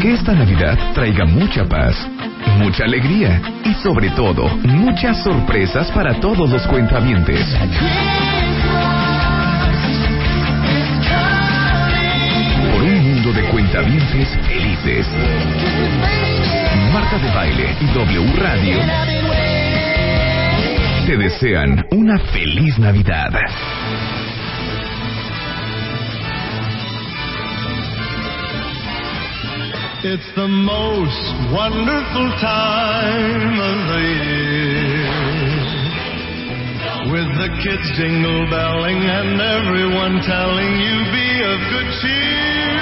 Que esta Navidad traiga mucha paz, mucha alegría y sobre todo muchas sorpresas para todos los cuentavientes. Por un mundo de cuentavientes felices. Marta de Baile y W Radio te desean una feliz Navidad. It's the most wonderful time of the year. With the kids jingle belling and everyone telling you be of good cheer.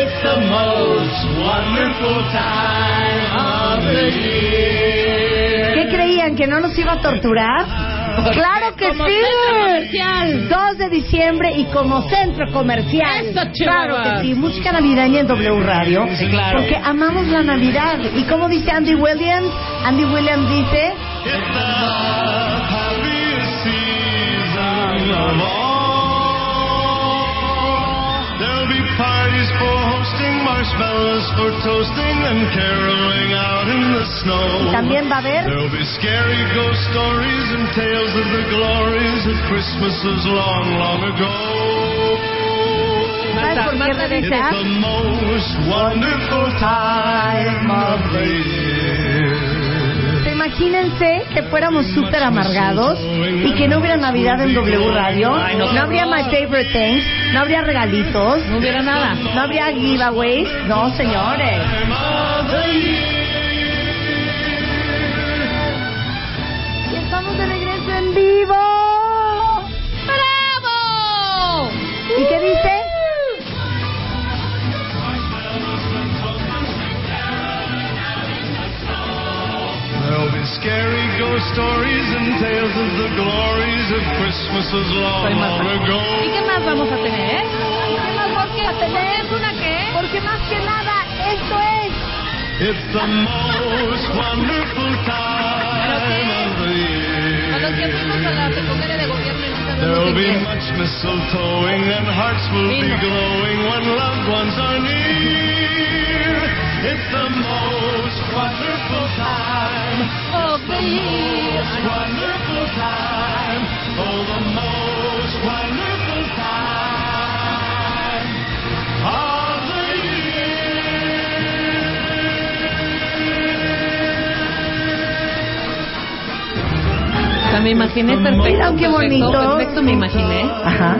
It's the most wonderful time of the year. ¿Qué creían? ¿Que no nos iba a torturar? ¡Claro que Como sí! centro comercial. 2 de diciembre y como centro comercial. Eso, claro que sí. Música navideña en W Radio. Sí, claro. Porque amamos la Navidad. ¿Y cómo dice Andy Williams? Andy Williams dice... for hosting, marshmallows for toasting, and caroling out in the snow. También va a haber... There'll be scary ghost stories and tales of the glories of Christmases long, long ago. ¿Sabes por qué, Marta dice, Rebeca? It's the most wonderful time of the year. Imagínense que fuéramos súper amargados y que no hubiera Navidad en W Radio. No, habría. My Favorite Things. No habría regalitos. No hubiera nada. No habría giveaways. No, señores. Y estamos de regreso en vivo. ¡Bravo! ¿Y qué dice? Scary ghost stories and tales of the glories of long, ago. ¿Y qué más vamos a tener? ¿Qué más vamos a tener? ¿Es una qué? Porque más que nada, esto es... It's the most wonderful time of the fuimos a la year. secundaria de gobierno y no sabemos There'll be much mistletoeing and hearts will be glowing when loved ones are near. It's the most wonderful time Oh, feliz. wonderful time. Oh, the most wonderful time of the O sea, me imaginé perfecto. Mira, qué perfecto, bonito. Perfecto, me imaginé. Ajá.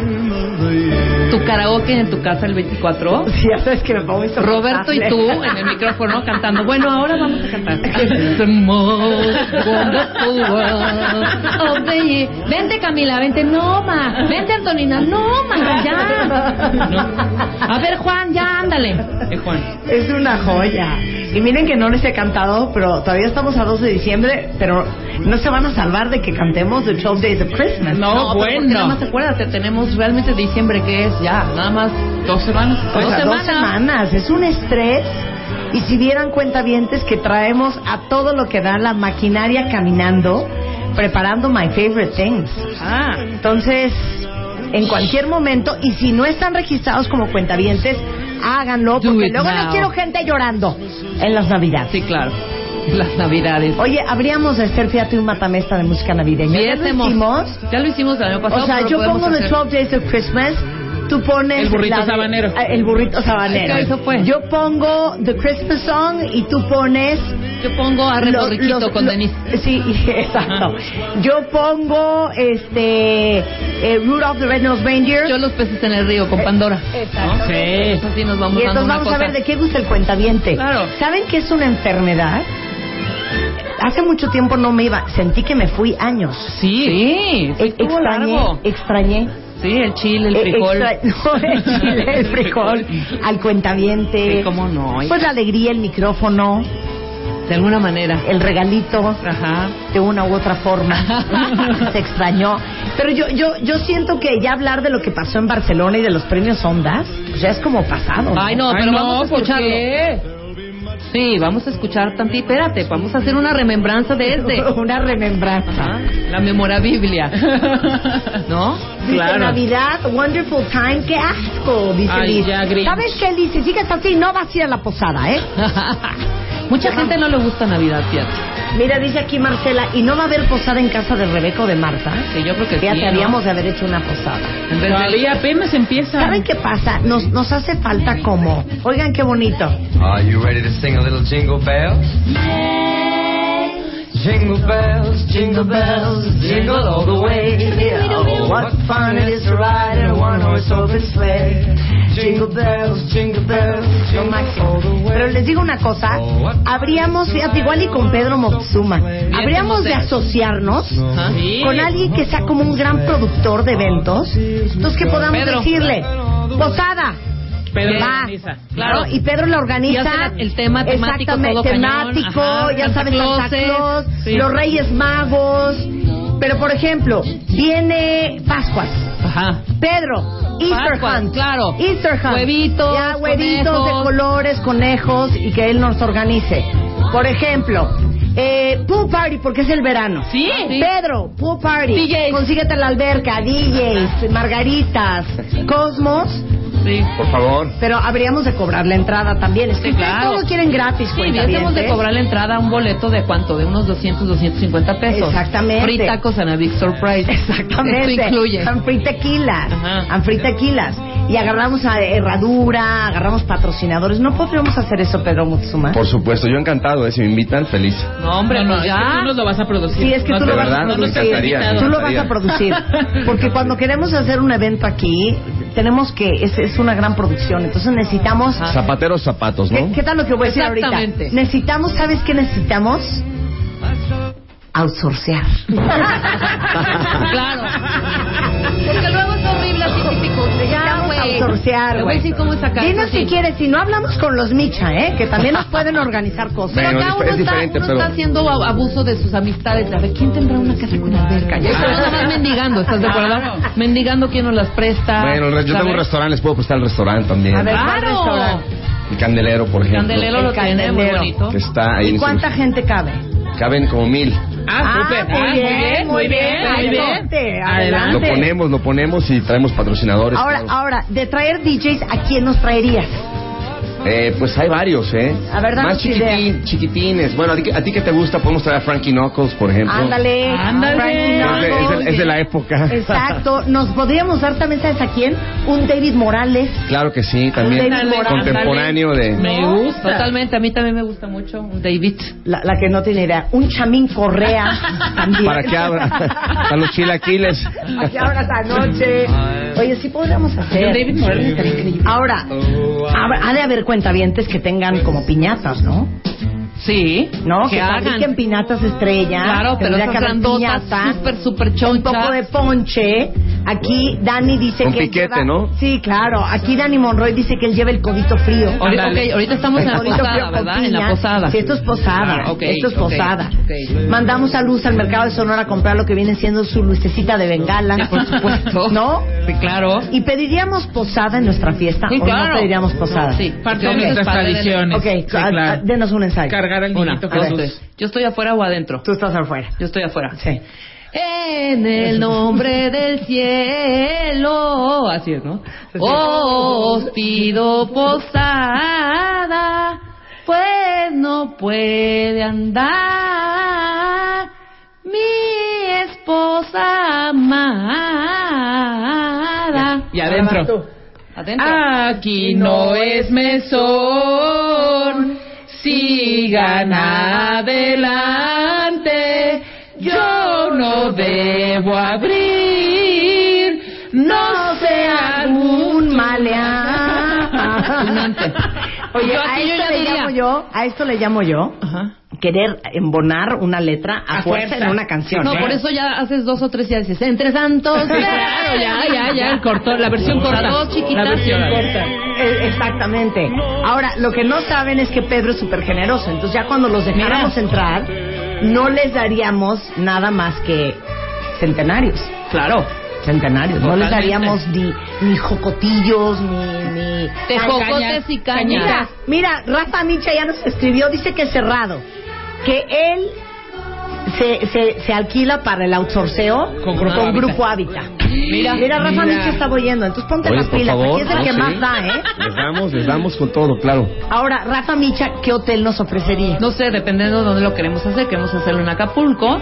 Tu karaoke en tu casa el 24. Sí, ya sabes que me pongo Roberto y tú en el micrófono cantando. Bueno, ahora vamos a cantar. The most wonderful world of the year. Vente Camila, vente. No, ma. Vente Antonina. No, ma. Ya. No. A ver, Juan, ya, ándale. Eh, Juan. Es una joya. Y miren que no les he cantado, pero todavía estamos a 2 de diciembre, pero no se van a salvar de que cantemos The 12 Days of Christmas. No, pero porque nada más acuérdate, tenemos realmente diciembre que es ya, nada más dos semanas. O dos sea, semanas. dos semanas. Es un estrés. Y si vieran cuentavientes que traemos a todo lo que da la maquinaria caminando, preparando My Favorite Things. Ah, Entonces, en cualquier momento, y si no están registrados como cuentavientes, háganlo, Do porque luego now. no quiero gente llorando en las Navidades. sí, claro. Las navidades. Oye, habríamos de hacer, fíjate, un matamesta de música navideña. ¿Ya lo hicimos? Ya lo hicimos el año pasado. O sea, yo pongo The hacer- 12 Days of Christmas, tú pones... El burrito de- sabanero. Ah, El burrito sabanero. Eso fue. Yo pongo The Christmas Song y tú pones... Yo pongo a los- con lo- Denise. Sí, exacto. Yo pongo, este... Eh, Rudolph the Red-Nosed Reindeer. Yo los peces en el río con Pandora. Exacto. ¿No? Sí, eso sí nos vamos y entonces vamos a ver de qué gusta el cuentaviente. Claro. ¿Saben qué es una enfermedad? Hace mucho tiempo no me iba, sentí que me fui años. Sí, sí, estuvo extrañé, largo. extrañé. Sí, el chile, el Eh, frijol. extra- no, el chile, el frijol, al cuentaviente. Sí, cómo no, Pues la alegría, el micrófono, De alguna manera. el regalito, Ajá. de una u otra forma. Se extrañó. Pero yo, yo, yo siento que ya hablar de lo que pasó en Barcelona y de los premios Ondas, pues ya es como pasado. Ay, no, pero vamos a escucharlo. Sí, vamos a escuchar tantito. Espérate, vamos a hacer una remembranza de este. Una remembranza. Ajá, la memorabilia. ¿No? Dice Claro. Navidad, wonderful time, qué asco, dice Ay, Liz. ya. ¿Sabes qué, Liz? Si sigues así, no vas a ir a la posada, ¿eh? Mucha gente no le gusta Navidad, fíjate. Mira, dice aquí Marcela, ¿y no va a haber posada en casa de Rebeca o de Marta? Que yo creo que Fíjate, sí, ¿no? habíamos de haber hecho una posada. Todavía apenas empieza. ¿Saben qué pasa? Nos, nos hace falta como... Oigan, qué bonito. Are you ready to sing a little jingle bells? Jingle bells, jingle bells, jingle all the way. Oh, what fun it is to ride in a one-horse open sleigh. Jingle bells, jingle bells, Lo máximo. Pero les digo una cosa, habríamos, fíjate, igual y con Pedro Moctezuma, habríamos de asociarnos con alguien que sea como un gran productor de eventos, entonces que podamos Pedro. decirle, posada, Pedro va, organiza. Claro. ¿no? y Pedro lo organiza, Y hace la- el tema temático exactamente, todo cañón, temático, ajá, ya Santa sabes, Santa Claus, sí. los Reyes Magos, pero por ejemplo, viene Pascuas, Ajá. Pedro, Easter Pascuas, Hunt. claro. Easter Hunt. Huevitos, Ya, huevitos conejos. de colores, conejos y que él nos organice. Por ejemplo, eh, pool party porque es el verano. Sí. Sí. Pedro, pool party. DJs. Consíguete la alberca, DJs, margaritas, Cosmos. Sí. Por favor. Pero habríamos de cobrar la entrada también. Es que Sí, claro. todo quieren gratis, Sí, debemos de cuentavientes. cobrar la entrada a un boleto de cuánto, de unos 200, 250 pesos. Exactamente. Free tacos and a big surprise. Exactamente. Esto incluye. And free tequilas. Ajá. And free tequilas. Y agarramos a Herradura, agarramos patrocinadores. ¿No podríamos hacer eso, Pedro Mutsuma? Por supuesto, yo encantado, ¿eh? si me invitan, feliz. No, hombre, No, no, pues es que ya. tú nos lo vas a producir. Sí, es que No tú lo vas verdad, producir. Tú lo vas a producir. Porque cuando queremos hacer un evento aquí, tenemos que, es, es una gran producción. Entonces necesitamos... Zapateros zapatos, ¿Qué, ¿no? qué tal lo que voy a decir ahorita? Necesitamos, ¿sabes qué necesitamos? Outsourcear. Claro. Porque luego es horrible así típico. Ya, güey. outsourcear, Te voy a güey. decir cómo es acá. Dinos si quieres, si no hablamos con los Micha, ¿eh? Que también nos pueden organizar cosas. Pero acá es uno, está, diferente, uno pero- está haciendo abuso de sus amistades. A ver, ¿quién tendrá una casa con alberca? Ya estás mendigando, ¿estás de acuerdo? Claro. Mendigando quién nos las presta. Bueno, yo tengo un restaurante, les puedo prestar el restaurante también. A ver, ¿cuál Claro. El Candelero, por ejemplo. Candelero El lo tiene muy Candelero. bonito. Que está ahí ¿Y cuánta gente cabe? Caben como mil. Ah, súper. muy Ah, bien, muy bien, muy bien. adelante, Lo ponemos, lo ponemos y traemos patrocinadores. Ahora, claro. ahora, de traer DJs, ¿a quién nos traerías? Eh, pues hay varios, ¿eh? A ver, Más chiquitín, idea. chiquitines. Bueno, ¿a ti, que- a ti que te gusta, podemos traer a Frankie Knuckles, por ejemplo. Ándale, Ándale. Frankie Es de, es de- Knuckles. es de la época. Exacto, nos podríamos dar también, ¿sabes a quién? Un David Morales. Claro que sí, también. David Morales. Contemporáneo de... Me gusta. Totalmente, a mí también me gusta mucho un David. La, la que no tiene idea. Un Chamín Correa también. Para que abra. A los chilaquiles. Para que abra esta noche. Oye, sí podríamos hacer. David Morales. Ahora, ha, ha de haber cuentavientes que tengan como piñatas, ¿no? Sí. ¿No? Que Que hagan. fabriquen piñatas estrella. Claro, pero esas grandotas, súper, súper Un chonchas. poco de ponche. Aquí Dani dice Con que. piquete, lleva- ¿no? Sí, claro. Aquí Dani Monroy dice que él lleva el codito frío. Ahorita, Ándale. ok, ahorita estamos en la posada, ¿verdad? En la posada. Sí, esto es posada. Ah, ok, esto es posada. ok. Mandamos a Luz al mercado de Sonora a comprar lo que viene siendo su lucecita de bengala. Por supuesto. ¿No? Sí, claro. ¿Y pediríamos posada en nuestra fiesta Sí, o claro. no pediríamos posada? Sí, Parte de nuestras tradiciones. Ok, Sí, a- a- claro. denos un ensayo. Cargar al Una, niñito dos, Jesús. ¿Yo estoy afuera o adentro? Tú estás afuera. Yo estoy afuera. Sí. En el nombre del cielo. Así es, ¿no? Os pido posada, pues no puede andar mi esposa amada. Y adentro. Adentro. Aquí no es mesón, sigan adelante, yo no debo abrir, no sean un maleante. Oye, Yo a yo esto le diría. llamo yo, a esto le llamo yo Ajá. Querer embonar una letra a, A fuerza, fuerza. en una canción. No, ¿eh? por eso ya haces dos o tres y ya dices, entre santos. Sí, claro, ya, ya, ya, el corto, la versión corta. dos chiquitas. La versión corta. Eh, Exactamente. Ahora, lo que no saben es que Pedro es súper generoso. Entonces, ya cuando los dejáramos entrar, no les daríamos nada más que centenarios. Claro. centenarios. No les daríamos ni, ni jocotillos, ni... ni... Tejocotes y cañas. Mira, mira, Rafa Micha ya nos escribió, dice que es cerrado, que él se, se, se alquila para el outsourceo Con Grupo Grupo Hábitat. Mira, mira, Rafa Micha está oyendo, entonces ponte Oye, las pilas, favor, aquí es el no, que sí. más da, ¿eh? Les damos, les damos con todo, claro. Ahora, Rafa Micha, ¿qué hotel nos ofrecería? No sé, dependiendo de dónde lo queremos hacer. Queremos hacerlo en Acapulco,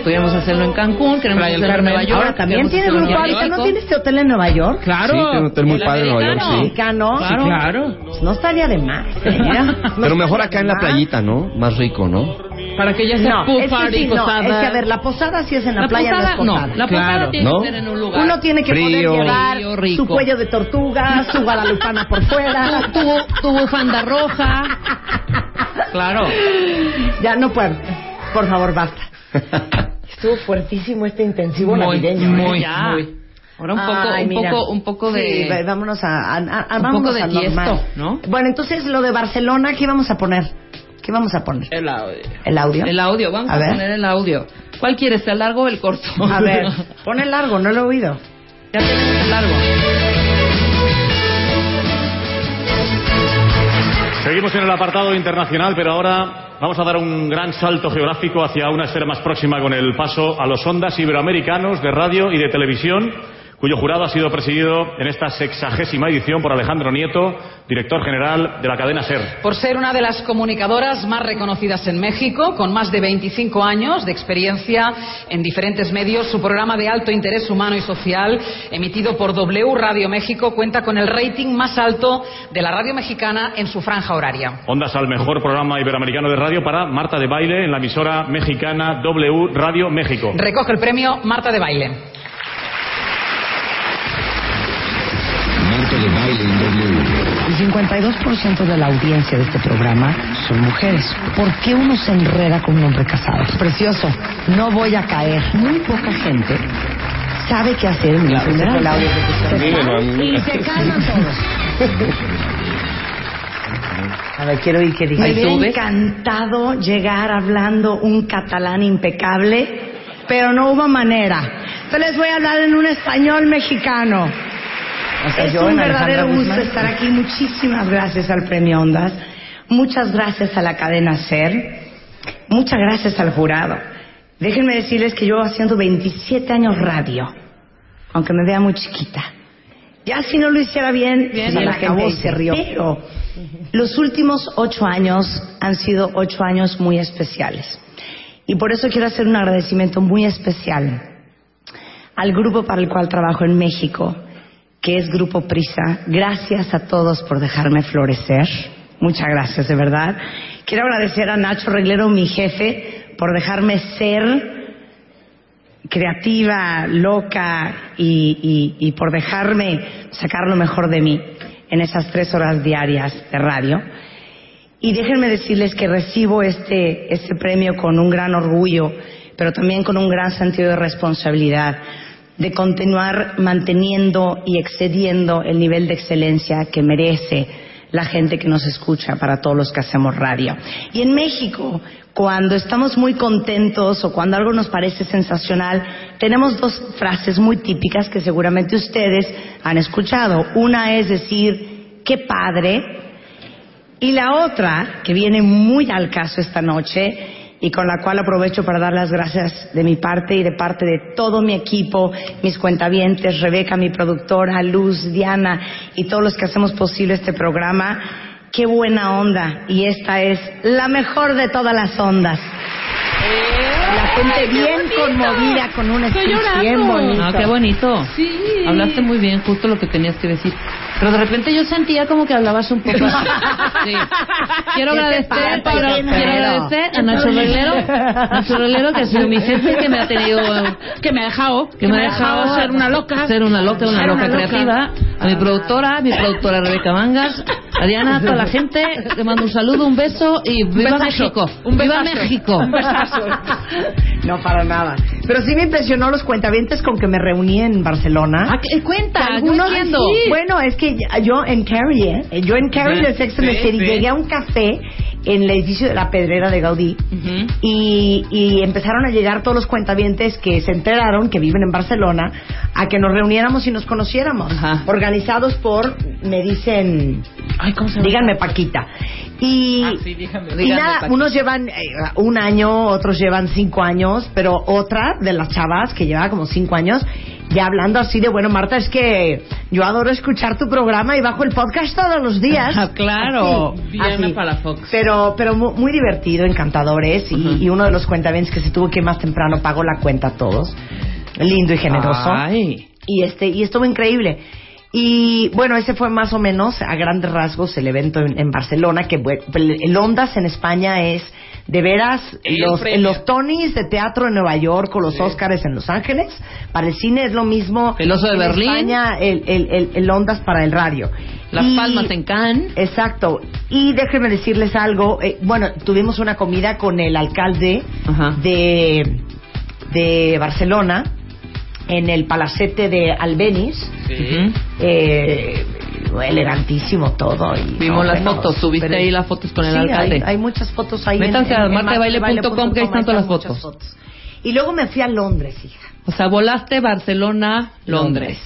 podríamos hacerlo en Cancún, queremos Playa hacerlo en. Nueva York. Ahora, también queremos tiene hacerlo en Grupo. Hábitat, ¿no tiene este hotel en Nueva York? Claro. Sí, tiene un hotel muy El padre en Nueva York, sí. Mexicano. Sí, claro. Pues no estaría de más. ¿eh? No Pero mejor acá en la playita, ¿no? Más rico, ¿no? Para que ya sea No, pool es que party, sí, no, posada. es que a ver, la posada sí es en la, La playa, posada, no es no, posada. la posada Claro. tiene ¿No? que ser en un lugar. Uno tiene que Frío. poder llevar Frío, su cuello de tortuga, su guadalupana por fuera. tu, tu, tu bufanda roja. Claro. Ya no puedo. Por favor, basta. Estuvo fuertísimo este intensivo Muy, navideño. ¿eh? muy, Ya. muy. Ahora un poco, Ay, un mira. poco, un poco de. Sí, vámonos a, a, a- Un vámonos poco de Tiesto. ¿no? Bueno, entonces lo de Barcelona, ¿qué vamos a poner? ¿Qué vamos a poner? El audio. ¿El audio? El audio, vamos A poner el audio. ¿Cuál quieres, el largo o el corto? A ver, pon el largo, no lo he oído. ya tenemos el largo. Seguimos en el apartado internacional, pero ahora vamos a dar un gran salto geográfico hacia una esfera más próxima con el paso a los ondas iberoamericanos de radio y de televisión, cuyo jurado ha sido presidido en esta sexagésima edición por Alejandro Nieto, director general de la cadena SER. Por ser una de las comunicadoras más reconocidas en México, con más de 25 años de experiencia en diferentes medios, su programa de alto interés humano y social, emitido por W Radio México, cuenta con el rating más alto de la radio mexicana en su franja horaria. Ondas al mejor programa iberoamericano de radio para Marta de Baile en la emisora mexicana W Radio México. Recoge el premio Marta de Baile. Marta de baile en W. El 52% de la audiencia de este programa son mujeres. ¿Por qué uno se enreda con un hombre casado? Precioso. No voy a caer. Muy poca gente sabe qué hacer en un funeral. Se Dímelo a caen mí. y se calman todos. A ver, quiero oír qué dice. Me hubiera sube. encantado llegar hablando un catalán impecable, pero no hubo manera. Entonces les voy a hablar en un español mexicano. Es un verdadero gusto estar aquí. Muchísimas gracias al Premio Ondas. Muchas gracias a la cadena SER. Muchas gracias al jurado. Déjenme decirles que yo haciendo 27 años radio, aunque me vea muy chiquita. Ya si no lo hiciera bien, Bien, se y la acabó, gente se rió. Pero los últimos ocho años han sido ocho años muy especiales. Y por eso quiero hacer un agradecimiento muy especial al grupo para el cual trabajo en México, que es Grupo Prisa. Gracias a todos por dejarme florecer. Muchas gracias, de verdad. Quiero agradecer a Nacho Reglero, mi jefe, por dejarme ser creativa, loca y, por dejarme sacar lo mejor de mí en esas tres horas diarias de radio. Y déjenme decirles que recibo este, este premio con un gran orgullo, pero también con un gran sentido de responsabilidad de continuar manteniendo y excediendo el nivel de excelencia que merece la gente que nos escucha para todos los que hacemos radio. Y en México, cuando estamos muy contentos o cuando algo nos parece sensacional, tenemos dos frases muy típicas que seguramente ustedes han escuchado. Una es decir, qué padre, y la otra, que viene muy al caso esta noche y con la cual aprovecho para dar las gracias de mi parte y de parte de todo mi equipo, mis cuentavientes, Rebeca, mi productora, Luz, Diana y todos los que hacemos posible este programa. Qué buena onda. Y esta es la mejor de todas las ondas. La gente bien conmovida con un speech bien bonito. Ah, qué bonito. Sí. Hablaste muy bien, justo lo que tenías que decir. Pero de repente yo sentía como que hablabas un poco así. Sí. Quiero ¿Qué te agradecer, pasa, quiero, agradecer a Nacho Reglero, Nacho Reglero que ha sido mi jefe que me ha tenido Que me ha dejado. que me ha dejado ser una loca. ser una loca, una Ser loca una loca. creativa, a mi productora, a mi productora Rebeca Mangas, a Diana, a toda la gente, te mando un saludo, un beso y viva besazo, México, un viva besazo, México. un besazo. No, para nada. Pero sí me impresionó los cuentavientes con que me reuní en Barcelona. Ah, ¿qué- cuenta, Algunos-. Bueno, es que yo en Carrie, ¿eh? yo en Carrie Sí, de Sex and the sí, City sí. llegué a un café en el edificio de la Pedrera de Gaudí y, y empezaron a llegar todos los cuentavientes que se enteraron, que viven en Barcelona, a que nos reuniéramos y nos conociéramos. Organizados por, me dicen, díganme Paquita. Y, Ah, sí, dígame. y Díganme, nada, Paquita. unos llevan eh, un año, otros llevan cinco años, pero otra de las chavas que lleva como cinco años, ya hablando así de, bueno, Marta, es que yo adoro escuchar tu programa y bajo el podcast todos los días. Ah, claro. Así, Diana así. Palafox. Pero, pero mu- muy, divertido, encantadores. y, y uno de los cuentavientes que se tuvo que ir más temprano pagó la cuenta a todos. Lindo y generoso. Ay. Y este, y estuvo increíble. Y bueno, ese fue más o menos a grandes rasgos el evento en, en Barcelona, que el Ondas en España es de veras los, los Tonys de teatro en Nueva York o los Oscars en Los Ángeles. Para el cine es lo mismo. El Oso de en Berlín. España el, el, el, el Ondas para el radio. Las Y- Palmas en Cannes. Exacto. Y déjenme decirles algo. eh, bueno, tuvimos una comida con el alcalde de, de Barcelona en el palacete de Albeniz. Eh, elegantísimo todo. Y, Vimos las bueno, fotos, subiste pero- ahí las fotos con el Sí, alcalde. Hay, hay muchas fotos ahí. Métanse a martadebaile.com, que ahí están todas las muchas fotos. Y luego me fui a Londres, hija. O sea, volaste Barcelona, Londres.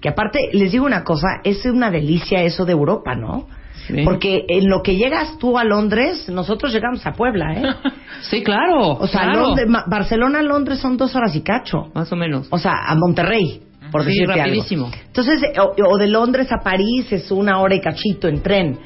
Que aparte, les digo una cosa, es una delicia eso de Europa, ¿no? Sí. Porque en lo que llegas tú a Londres, nosotros llegamos a Puebla, ¿eh? Sí, claro. O sea, claro. Londres- Barcelona Londres son dos horas y cacho. Más o menos. O sea, a Monterrey, por Sí, decirte algo. rapidísimo. Entonces, eh, o, o de Londres a París es una hora y cachito en tren.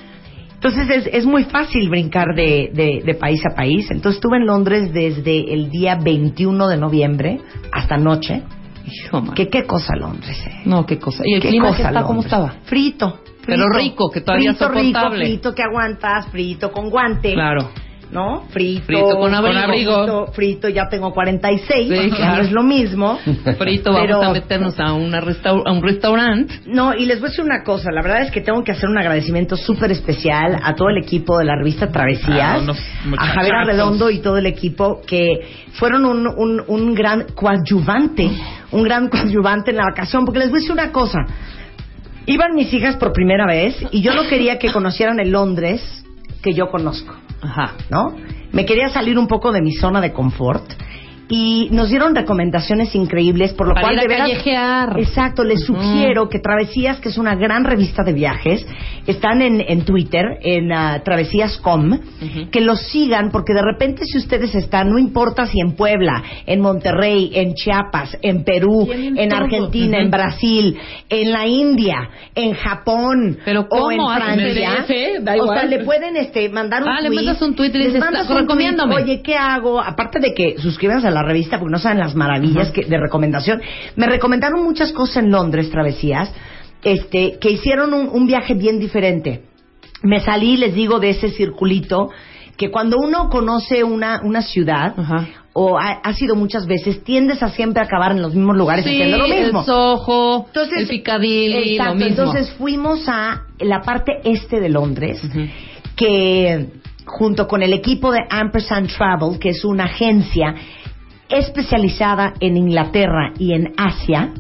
Entonces es, es muy fácil brincar de, de- de país a país. Entonces estuve en Londres desde el día 21 de noviembre hasta anoche. Hijo. Que qué cosa Londres, eh. No, qué cosa. ¿Y el ¿Qué clima cosa está? ¿Cómo estaba? Frito. Pero frito. rico, que todavía frito, soportable. Rico, frito que aguantas, frito con guante. Claro. ¿No? Frito. Frito con abrigo. Frito, frito, ya tengo 46. Sí, claro. no es lo mismo. Frito, Pero- vamos a meternos a, una a un restaurante. No, y les voy a decir una cosa. La verdad es que tengo que hacer un agradecimiento súper especial a todo el equipo de la revista Travesías, Ah, a muchachazos. Javier Arredondo y todo el equipo que fueron un, un, un gran coadyuvante, un gran coadyuvante en la vacación. Porque les voy a decir una cosa. Iban mis hijas por primera vez y yo no quería que conocieran el Londres que yo conozco. Ajá. ¿no? Me quería salir un poco de mi zona de confort y nos dieron recomendaciones increíbles, por lo Para cual ir a de veras, callejear. exacto, les sugiero que Travesías, que es una gran revista de viajes, están en, en Twitter, en ah, travesías.com, que los sigan porque de repente si ustedes están, no importa si en Puebla, en Monterrey, en Chiapas, en Perú, en. Argentina, en Brasil, en la India, en Japón Pero o en ¿cómo hacen Francia, PDF? Da o sea, le pueden este mandar un Ah, le tweet, mandas un tweet y le les mandas "Ta- un recomiéndame". tweet, Oye, ¿qué hago? Aparte de que suscríbanse a la revista porque no saben las maravillas que, de recomendación. Me recomendaron muchas cosas en Londres, travesías, este, que hicieron un, un viaje bien diferente. Me salí, les digo, de ese circulito que cuando uno conoce una, una ciudad o ha, ha sido muchas veces, tiendes a siempre acabar en los mismos lugares Sí, haciendo lo mismo. el Soho, Entonces, el Piccadilly, exacto, lo mismo. Entonces fuimos a la parte este de Londres, que junto con el equipo de Ampersand Travel, que es una agencia especializada en Inglaterra y en Asia,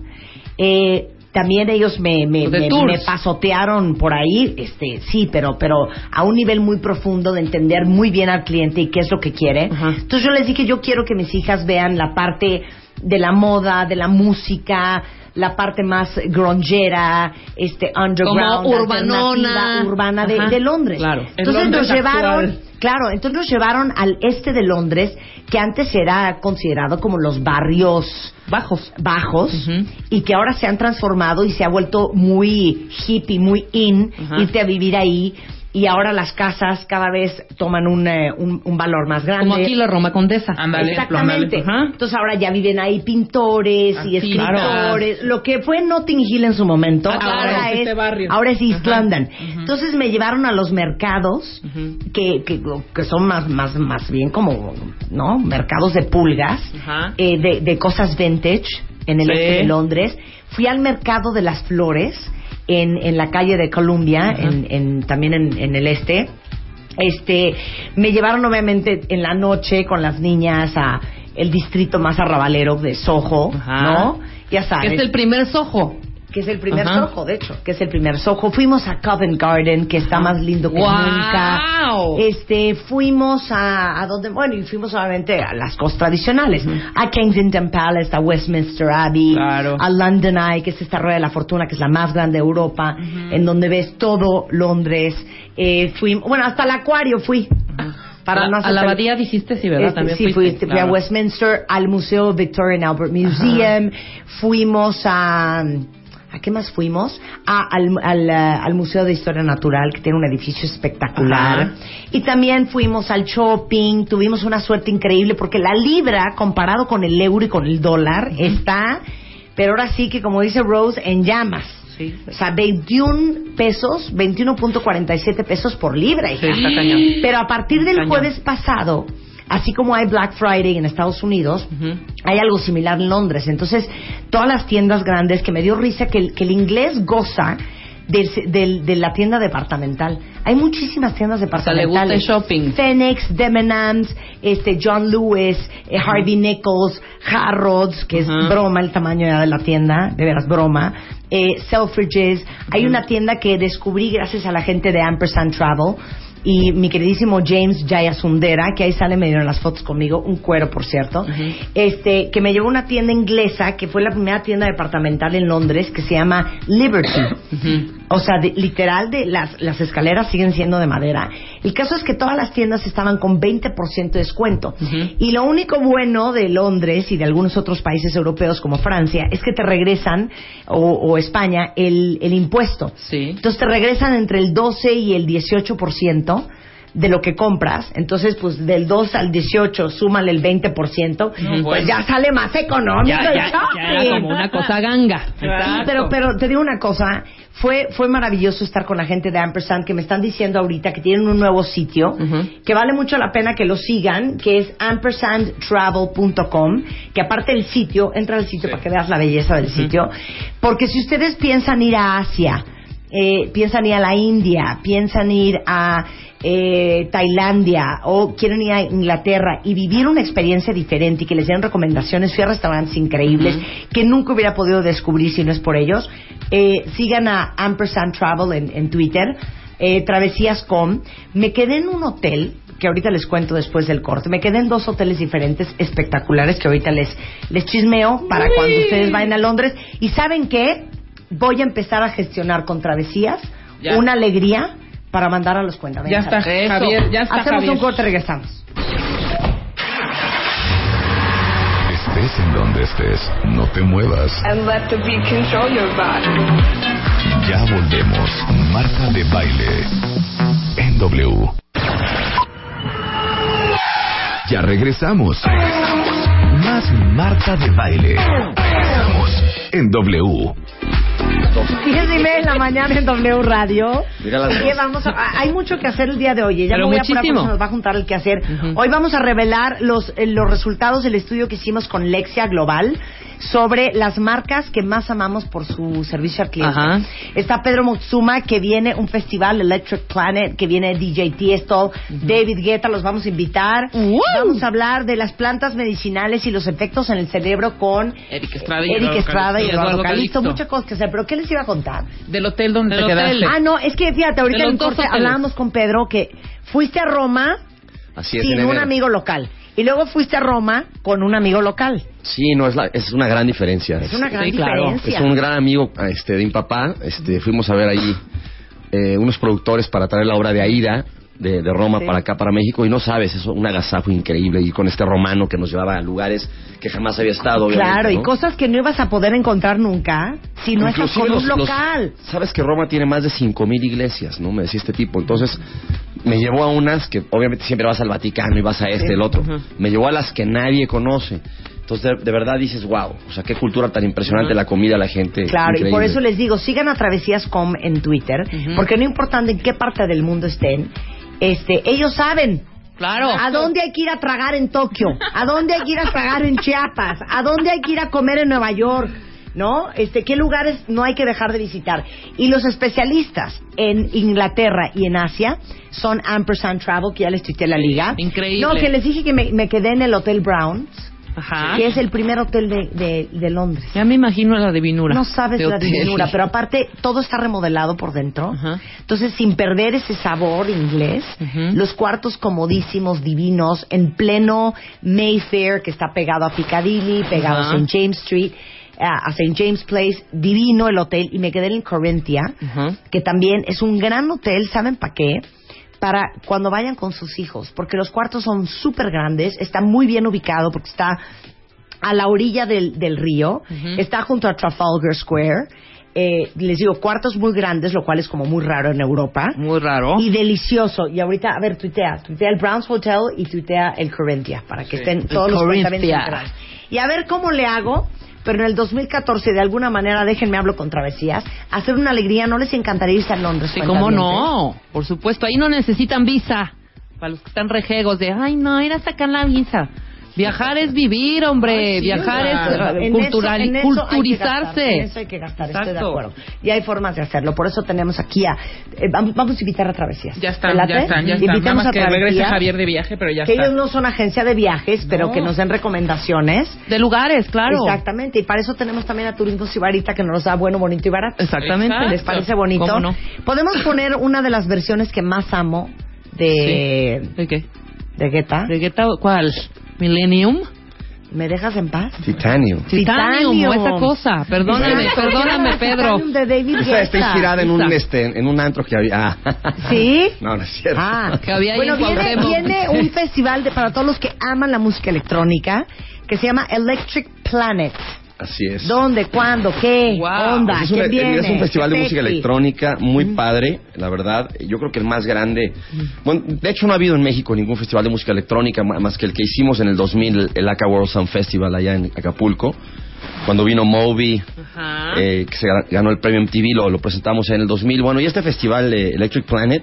eh, también ellos me, me, me pasotearon por ahí, este, sí, pero, pero a un nivel muy profundo de entender muy bien al cliente y qué es lo que quiere. Entonces yo les dije, yo quiero que mis hijas vean la parte de la moda, de la música, la parte más grongera, este underground, Como urbanona. urbana de, de Londres. claro. Entonces Londres nos llevaron, actual. claro, entonces nos llevaron al este de Londres, que antes era considerado como los barrios bajos, bajos, y que ahora se han transformado y se ha vuelto muy hippie, muy in, Ajá. irte a vivir ahí. Y ahora las casas cada vez toman un, eh, un, un valor más grande. Como aquí la Roma Condesa. Exactamente. Entonces ahora ya viven ahí pintores y escritores. Lo que fue Notting Hill en su momento, Ah, claro, ahora, este es, barrio. ahora es East Ajá. London. Entonces me llevaron a los mercados, que, que, que son más, más, más bien como, ¿no? Mercados de pulgas, Ajá. eh, de, de cosas vintage en el Sí. este de Londres. Fui al mercado de las flores en, en la calle de Columbia, en, en- también en, en el este. Este, me llevaron obviamente en la noche con las niñas a el distrito más arrabalero de Soho, ¿no? Ya sabes. Es el primer Soho. Que es el primer Ajá. Soho, de hecho, que es el primer Soho. Fuimos a Covent Garden, que está más lindo que nunca. Este, fuimos a, a donde, bueno, y fuimos obviamente a las cosas tradicionales, a Kensington Palace, a Westminster Abbey, Claro. a London Eye, que es esta rueda de la fortuna, que es la más grande de Europa, en donde ves todo Londres. Eh, fui, bueno, hasta el acuario fui. Para a, no a la abadía dijiste, sí, ¿verdad? este, También sí, fui, fuiste, fui a. Westminster, al Museo Victoria and Albert Museum, fuimos a... ¿A qué más fuimos? A- al, al, eh, al Museo de Historia Natural, que tiene un edificio espectacular. Ajá. Y también fuimos al shopping, tuvimos una suerte increíble, porque la libra, comparado con el euro y con el dólar, está, pero ahora sí que, como dice Rose, en llamas. Sí, O sea, 21 pesos, 21.47 pesos por libra. hija. Sí, está cañón. Pero a partir del Cañón. jueves pasado, así como hay Black Friday en Estados Unidos, hay algo similar en Londres. Entonces, todas las tiendas grandes, que me dio risa que el, que el inglés goza del- del- de la tienda departamental. Hay muchísimas tiendas le departamentales. gusta el shopping. Phoenix, Debenhams, este, John Lewis, eh, Harvey Nichols, Harrods, que es broma el tamaño de la tienda, de veras broma. Eh, Selfridges. Hay una tienda que descubrí gracias a la gente de Ampersand Travel y mi queridísimo James Jayasundera, que ahí sale medio en las fotos conmigo, un cuero por cierto, este, que me llevó a una tienda inglesa que fue la primera tienda departamental en Londres que se llama Liberty. O sea, de- literal, de las, las escaleras siguen siendo de madera. El caso es que todas las tiendas estaban con 20% de descuento. Y lo único bueno de Londres y de algunos otros países europeos como Francia es que te regresan, o, o España, el, el impuesto. Sí. Entonces te regresan entre el 12 y el 18% de lo que compras. Entonces, pues del 2 al 18, súmale el 20%, pues pues. ya sale más económico Ya, el ya, ya era como una cosa ganga. Sí, pero, pero te digo una cosa, fue, fue maravilloso estar con la gente de Ampersand que me están diciendo ahorita que tienen un nuevo sitio, que vale mucho la pena que lo sigan, que es ampersandtravel.com, que aparte del sitio, entra al sitio para que veas la belleza del sitio, porque si ustedes piensan ir a Asia, eh, piensan ir a la India, piensan ir a eh, Tailandia o quieren ir a Inglaterra y vivir una experiencia diferente y que les den recomendaciones, fui a restaurantes increíbles que nunca hubiera podido descubrir si no es por ellos, eh, sigan a Ampersand Travel en, en Twitter, eh, Travesías.com. Me quedé en un hotel que ahorita les cuento después del corte. Me quedé en dos hoteles diferentes espectaculares que ahorita les, les chismeo para cuando ustedes vayan a Londres. ¿Y saben qué? Voy a empezar a gestionar con Travesías Ya. una alegría para mandar a los cuentas. Ya está, Javier, ya está, Hacemos Javier. un corte, regresamos. Estés en donde estés, no te muevas. And let the beat control your body. Ya volvemos. Marta de baile. En W. Ya regresamos. Más Marta de baile. Regresamos. En W. 10 y media de la mañana en W Radio. Mira las ¿Qué dos. vamos a- hay mucho que hacer el día de hoy. Ya Pero me voy a muchísimo. se nos va a juntar el que hacer. Hoy vamos a revelar los, eh, los resultados del estudio que hicimos con Lexia Global sobre las marcas que más amamos por su servicio al cliente. Ajá. Está Pedro Motsuma, que viene un festival Electric Planet, que viene DJ Tiesto, David Guetta, los vamos a invitar. Vamos a hablar de las plantas medicinales y los efectos en el cerebro con Eric Estrada y Eric Eduardo Estrada y. Eduardo Eduardo. Muchas cosas que hacer, pero ¿qué les iba a contar? Del hotel donde Del te hotel. quedaste. Ah, no, es que fíjate, ahorita en corte hoteles. hablábamos con Pedro que fuiste a Roma Así es, sin en un enero. amigo local. Y luego fuiste a Roma con un amigo local. Sí, no, es, la- es una gran diferencia. Es una gran Sí, claro. diferencia. Es un gran amigo este, de mi papá. Este, fuimos a ver ahí eh, unos productores para traer la obra de Aida de, de Roma Sí. para acá, para México. Y no sabes, es un agasajo increíble. Y con este romano que nos llevaba a lugares que jamás había estado. Claro, y cosas que no ibas a poder encontrar nunca si no estás con un los- local. Sabes que Roma tiene más de 5.000 iglesias, ¿no? Me decía este tipo. Entonces, me llevó a unas que obviamente siempre vas al Vaticano y vas a este, el otro. Me llevó a las que nadie conoce. Entonces, de, de verdad dices, wow, o sea, qué cultura tan impresionante la comida, la gente. Claro, y por eso les digo, sigan a Travesías.com en Twitter, porque no importa en qué parte del mundo estén, este, ellos saben Claro. ¿A dónde hay que ir a tragar en Tokio? ¿A dónde hay que ir a tragar en Chiapas? ¿A dónde hay que ir a comer en Nueva York? ¿No? Este, ¿Qué lugares no hay que dejar de visitar? Y los especialistas en Inglaterra y en Asia son Ampersand Travel, que ya les tuiteé la liga. Increíble. No, que les dije que me, me quedé en el Hotel Browns. Ajá. que es el primer hotel de, de, de Londres. Ya me imagino la divinura. No sabes de la hotel. divinura, pero aparte todo está remodelado por dentro. Ajá. Entonces, sin perder ese sabor inglés, los cuartos comodísimos, divinos, en pleno Mayfair, que está pegado a Piccadilly, pegado a St. James Street, a St. James Place, divino el hotel. Y me quedé en Corinthia, Ajá. que también es un gran hotel, ¿saben para qué? Para cuando vayan con sus hijos, porque los cuartos son súper grandes, está muy bien ubicado porque está a la orilla del, del río, está junto a Trafalgar Square. Eh, les digo, cuartos muy grandes, lo cual es como muy raro en Europa. Muy raro. Y delicioso. Y ahorita, a ver, tuitea. Tuitea el Browns Hotel y tuitea el Corinthia, para que estén todos los Corinthia. Y a ver cómo le hago, pero en el 2014, de alguna manera, déjenme hablo con travesías, hacer una alegría, ¿no les encantaría irse a Londres? Sí, cómo no. Por supuesto, ahí no necesitan visa. Para los que están rejegos de, ay, no, ir a sacar la visa. Viajar es vivir, hombre. Ay, sí, Viajar es eh, En cultural, eso- en eso hay que gastar, culturizarse. En eso hay que gastar, estoy de Exacto. acuerdo. Y hay formas de hacerlo. Por eso tenemos aquí a... eh, vamos, vamos a invitar a Travesías. Ya ¿Te están, ya están, ya están. Nada más a que regrese Javier de viaje, pero ya Que está. ellos no son agencia de viajes, pero No. que nos den recomendaciones. De lugares, claro. Exactamente. Y para eso tenemos también a Turismo Sibarita, que nos da bueno, bonito y barato. Exactamente. Exacto. ¿Les parece bonito? ¿Cómo no? Podemos poner una de las versiones que más amo de, ¿De qué? de Guetta. ¿De qué tal? ¿Cuál? ¿Millennium? ¿Me dejas en paz? Titanium. Titanium, Titanium. esa cosa. Perdóname, perdóname, Pedro. De David Esa está inspirada en un, este, en un antro que había. Ah. ¿Sí? No, no es cierto. Ah, Que había bueno, en viene, viene un festival de, para todos los que aman la música electrónica que se llama Electric Planet. Así es. ¿Dónde, cuándo, qué, Wow. onda, Pues es, un, quién viene? es un festival de música electrónica muy padre, la verdad. Yo creo que el más grande. Bueno, de hecho, no ha habido en México ningún festival de música electrónica más que el que hicimos en el 2000, el Aka World Sound Festival allá en Acapulco. Cuando vino Moby, eh, que se ga- ganó el premio MTV, lo, lo presentamos en el 2000. Bueno, y este festival de Electric Planet,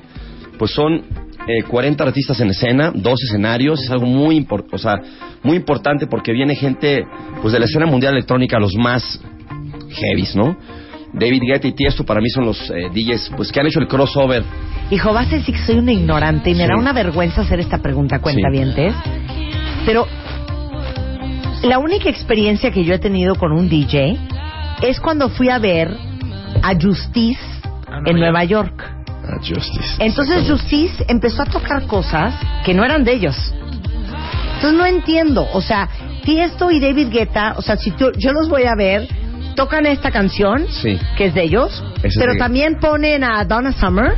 pues son eh, 40 artistas en escena, dos escenarios, es algo muy, impor- o sea, muy importante porque viene gente pues de la escena mundial electrónica, los más heavies, ¿no? David Guetta y Tiesto para mí son los eh, DJs pues que han hecho el crossover. Hijo, vas a decir que soy una ignorante y me Sí. da una vergüenza hacer esta pregunta, cuenta Sí. Pero la única experiencia que yo he tenido con un DJ es cuando fui a ver a Justice en Nueva York. Ah, Justice. Entonces Justice empezó a tocar cosas que no eran de ellos. Entonces no entiendo, o sea, Tiesto y David Guetta, o sea, si tú- yo los voy a ver, tocan esta canción, Sí. que es de ellos, Ese pero de- también ponen a Donna Summer.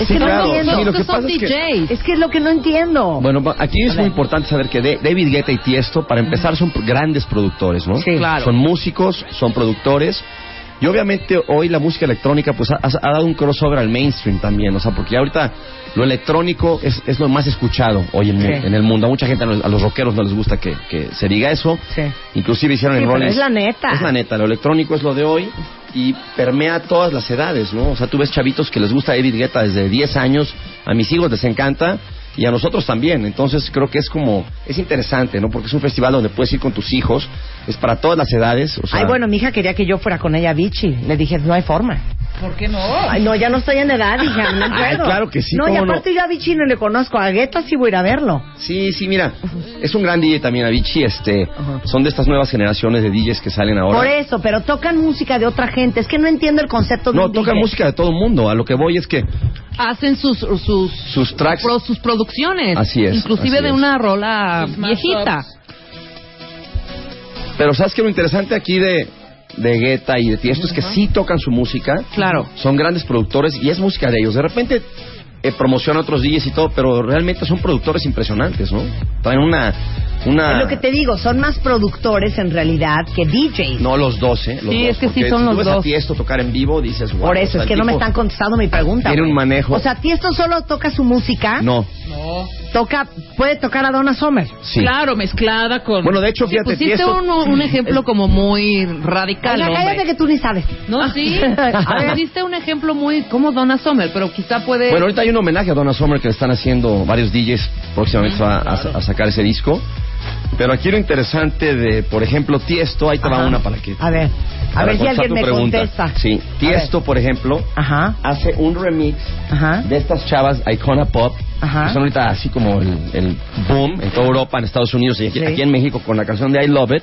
Es Sí, que claro, no entiendo. sí, lo Los que son pasa es que- DJs. Es que es lo que no entiendo. Bueno, aquí es muy importante saber que de- David Guetta y Tiesto, para empezar, son grandes productores, ¿no? Sí. Claro. Son músicos, son productores. Y obviamente hoy la música electrónica pues ha, ha dado un crossover al mainstream también, o sea, porque ahorita lo electrónico es, es lo más escuchado hoy en, Sí. en el mundo. A mucha gente, a los, a los rockeros no les gusta que, que se diga eso. Sí. Inclusive hicieron Sí, en es la neta. Es la neta, lo electrónico es lo de hoy y permea todas las edades, ¿no? O sea, tú ves chavitos que les gusta David Guetta desde 10 años, a mis hijos les encanta y a nosotros también. Entonces creo que es como, es interesante, ¿no? Porque es un festival donde puedes ir con tus hijos, es para todas las edades. O sea, Ay, bueno, mi hija quería que yo fuera con ella a Vichy. Le dije, no hay forma. ¿Por qué no? Ay, no, ya no estoy en edad, hija, no Ay, puedo. claro que sí, No, y ¿cómo no? aparte yo a Vichy no le conozco. A Guetta sí voy a ir a verlo. Sí, sí, mira, es un gran DJ también, Avicii, este, son de estas nuevas generaciones de DJs que salen ahora. Por eso, pero tocan música de otra gente. Es que no entiendo el concepto de No, un tocan DJ. música de todo el mundo. A lo que voy es que Hacen sus sus sus tracks pro- sus producciones. Así es, Inclusive así de es. una rola mashups. Pero sabes que lo interesante aquí de, de Guetta y de Tiesto es que sí tocan su música. Claro. Son grandes productores y es música de ellos. De repente eh, promocionan otros DJs y todo, pero realmente son productores impresionantes, ¿no? Traen una... una Es lo que te digo, son más productores en realidad que DJs. No los dos, ¿eh? Los Sí, dos, es que sí son si los tú ves a. Tiesto tocar en vivo, dices, wow. Por o eso, sea, es que no me están contestando mi pregunta. Tiene un manejo. O sea, Tiesto solo toca su música. No, No. Toca, puede tocar a Donna Summer. sí. Claro, mezclada con. Bueno, de hecho, fíjate, Pusiste Tiesto... un, un ejemplo como muy radical, Oiga, hombre. cállate que tú ni sabes. No, sí. A ver. Pusiste un ejemplo muy como Donna Summer, pero quizá puede... Bueno, ahorita hay un homenaje a Donna Summer que le están haciendo varios DJs. Próximamente va a, a sacar ese disco. Pero aquí lo interesante de, por ejemplo, Tiesto, ahí te va una para que... A ver, a ver si alguien me pregunta. contesta. Sí, Tiesto, por ejemplo, Ajá, hace un remix ajá, de estas chavas Icona Pop, Ajá. que son ahorita así como el, el boom en toda Europa, en Estados Unidos y aquí, Sí. aquí en México con la canción de I Love It.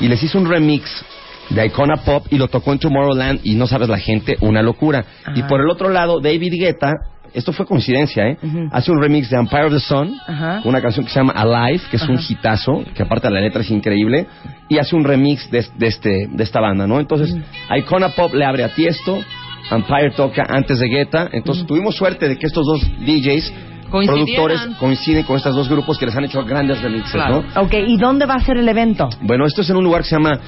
Y les hizo un remix de Icona Pop y lo tocó en Tomorrowland y no sabes la gente, una locura. Ajá. Y por el otro lado, David Guetta, esto fue coincidencia, ¿eh? Hace un remix de Empire of the Sun, Ajá. una canción que se llama Alive, que es un hitazo, que aparte la letra es increíble, y hace un remix de, de este, de esta banda, ¿no? Entonces, Icona Pop le abre a Tiesto, Empire toca antes de Guetta, entonces tuvimos suerte de que estos dos DJs. Productores, coinciden con estos dos grupos que les han hecho grandes remixes, Claro. ¿no? Ok, ¿y dónde va a ser el evento? Bueno, esto es en un lugar que se llama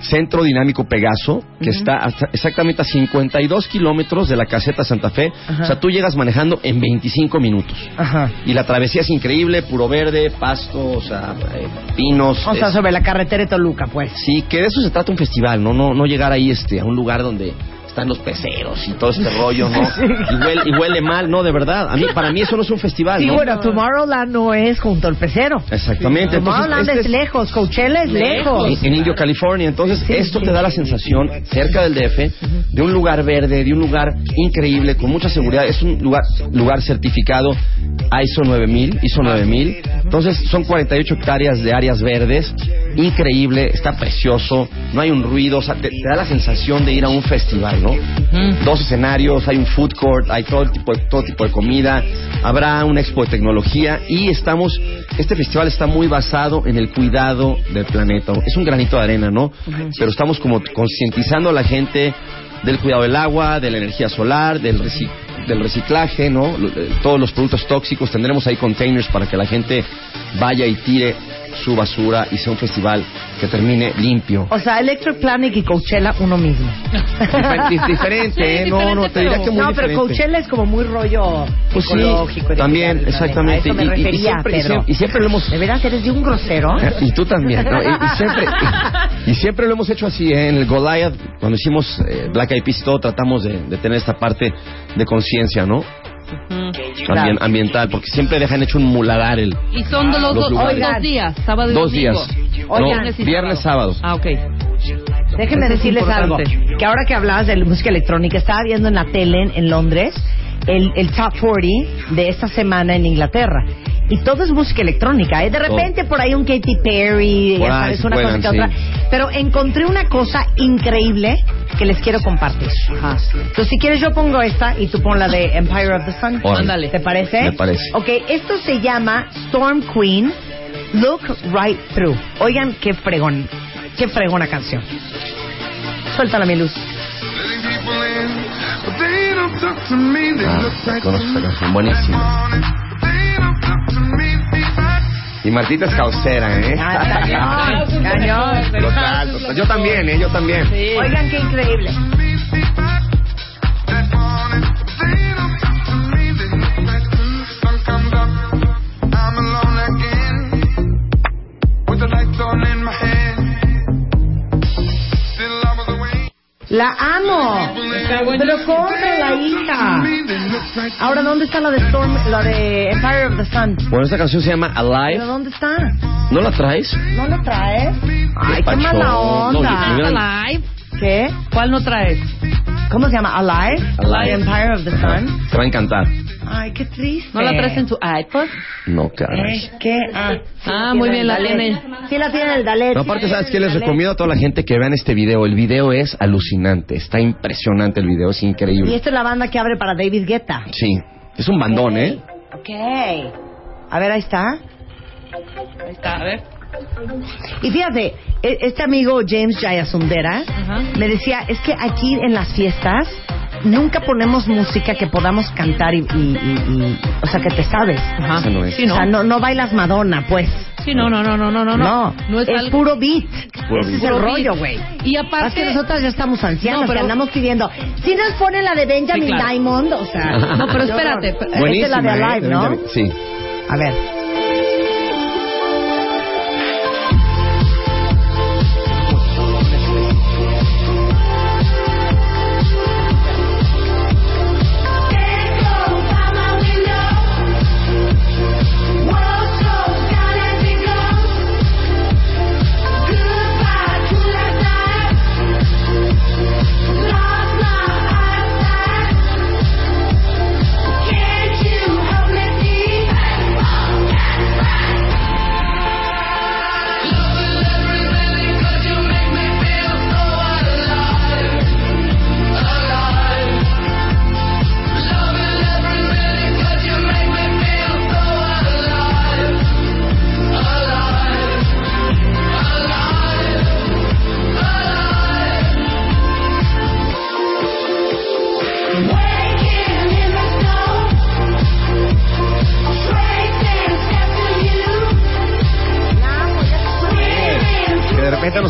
Centro Dinámico Pegaso, que está hasta- exactamente a 52 kilómetros de la caseta Santa Fe. O sea, tú llegas manejando en 25 minutos. Ajá. Y la travesía es increíble, puro verde, pasto, o sea, eh, pinos. O sea, es- sobre la carretera de Toluca, pues. Sí, que de eso se trata un festival, no no no llegar ahí este a un lugar donde están los peceros y todo este rollo, ¿no? Sí. Y, huele, y huele mal, no, de verdad. A mí para mí eso no es un festival, Sí, ¿no? bueno, Tomorrowland no es junto al pecero. Exactamente. entonces, Tomorrowland este es lejos, Coachella es lejos. en, en Indio, California. Entonces, Sí, esto sí. te da la sensación, cerca del DF, de un lugar verde, de un lugar increíble, con mucha seguridad. Es un lugar, lugar certificado ISO 9000, ISO 9000. Entonces, son 48 hectáreas de áreas verdes. Increíble, está precioso, no hay un ruido, o sea, te, te da la sensación de ir a un festival, ¿no? Dos escenarios, hay un food court, hay todo, el tipo de, todo tipo de comida, habrá una expo de tecnología y estamos, este festival está muy basado en el cuidado del planeta. Es un granito de arena, ¿no? Pero estamos como concientizando a la gente del cuidado del agua, de la energía solar, del, reci- del reciclaje, ¿no? Eh, Todos los productos tóxicos, tendremos ahí containers para que la gente vaya y tire su basura y sea un festival que termine limpio. O sea, Electric Planet y Coachella uno mismo. Difer- di- diferente, ¿eh? No, no, te diría que muy no, pero diferente. Coachella es como muy rollo Pues sí, también, el exactamente. me Y- siempre- y Pedro. siempre- y siempre lo hemos- De veras, eres de un grosero. Eh, Y tú también. ¿no? Y, y siempre, y, y siempre lo hemos hecho así. ¿eh? En el Goliath, cuando hicimos eh, Black Eyed Peas y todo, tratamos de, de tener esta parte de conciencia, ¿no? Ambien- ambiental, porque siempre dejan hecho un muladar el... Y son de los, Los dos, lugares. dos días, sábado y Dos domingo. días. Oigan. no, viernes, sábado. Ah, ok. Déjenme decirles algo. Que ahora que hablabas de música electrónica, estaba viendo en la tele en, en Londres el, el Top 40 de esta semana en Inglaterra. Y todo es música electrónica. ¿eh? De repente por ahí un Katy Perry, ya sabes, una cosa que sí. otra. Pero encontré una cosa increíble que les quiero compartir. Entonces, si quieres, yo pongo esta y tú pon la de Empire of the Sun. Ándale. ¿Te parece? Me parece. Ok, esto se llama Storm Queen, Look Right Through. Oigan qué fregón, qué fregona canción. Suéltala, mi luz. Ah, conozco esta canción, buenísima. Y Martita es causera, ¿eh? Ah, cañón, cañón. Total, total. Yo también, ¿eh? Yo también. Oigan qué increíble. La amo. Pero contra la hija. Ahora, ¿dónde está la de Storm, la de Empire of the Sun? Bueno, esta canción se llama ¿Pero Alive. dónde está? ¿No la traes? ¿No la traes? Ay, qué mala No, onda. hubiera- Alive. ¿Qué? ¿Cuál no traes? ¿Cómo se llama? Alive? Alive. Empire of the Sun. Te va a encantar. Ay, qué triste. ¿No la traes en tu iPod? No, caray. Es que, ah, sí Ah, muy bien, la tiene. Sí la tiene el Dalet. No, aparte, ¿sabes qué? Les recomiendo a toda la gente que vean este video. El video es alucinante. Está impresionante el video. Es Y increíble. esta es la banda que abre para David Guetta. Sí. Es un bandón, ¿eh? Ok. A ver, ahí está. Ahí está, a ver. Y fíjate, e- este amigo James Jayasundera Ajá. me decía, es que aquí en las fiestas nunca ponemos música que podamos cantar y, y- y- y- o sea, que te sabes. Ajá. Esa no es. Sí, no. O sea, no, no bailas Madonna, pues. Sí, no, no, no, no, no, no. No, no es, algo- puro beat. Puro Ese beat. es el Puro rollo, güey. Y aparte... que nosotras ya estamos ancianas, No, pero- que andamos pidiendo. Si nos pone la de Benjamin Sí, claro. Diamond, o sea. No, pero espérate, Esta es la de ¿eh? Alive, ¿no? Sí. A ver.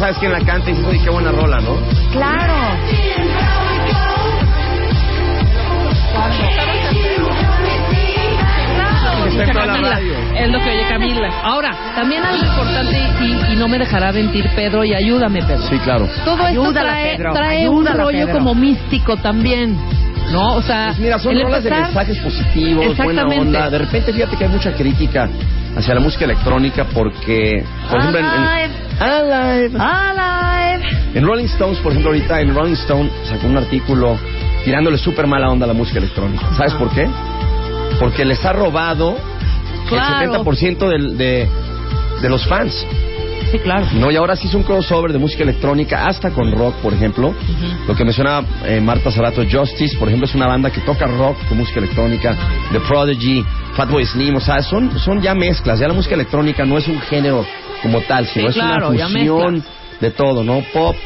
Sabes quién la canta y dices, oye, qué buena rola, ¿no? Claro. Camila, es lo que oye Camila. Ahora, también algo importante y, y no me dejará mentir Pedro y ayúdame Pedro. Sí, claro. Todo esto trae, Pedro, trae un rollo Pedro. como místico también, ¿no? O sea, Pues mira, son el rolas de mensajes positivos, buena Exactamente. onda. De repente, fíjate que hay mucha crítica hacia la música electrónica porque, por ejemplo, en, Alive. en, Alive. Alive. En Rolling Stones, por ejemplo, ahorita en Rolling Stone sacó un artículo tirándole súper mala onda a la música electrónica. ¿Sabes por qué? Porque les ha robado Claro. el 70% del- de, de los fans. Sí, claro. No, y ahora sí es un crossover de música electrónica, hasta con rock, por ejemplo. Lo que mencionaba eh, Marta Zarato, Justice, por ejemplo, es una banda que toca rock con música electrónica. The Prodigy, Fatboy Slim, o sea, son, son ya mezclas. Ya la música electrónica no es un género como tal, sino Sí, es una fusión de todo, ¿no? Pop.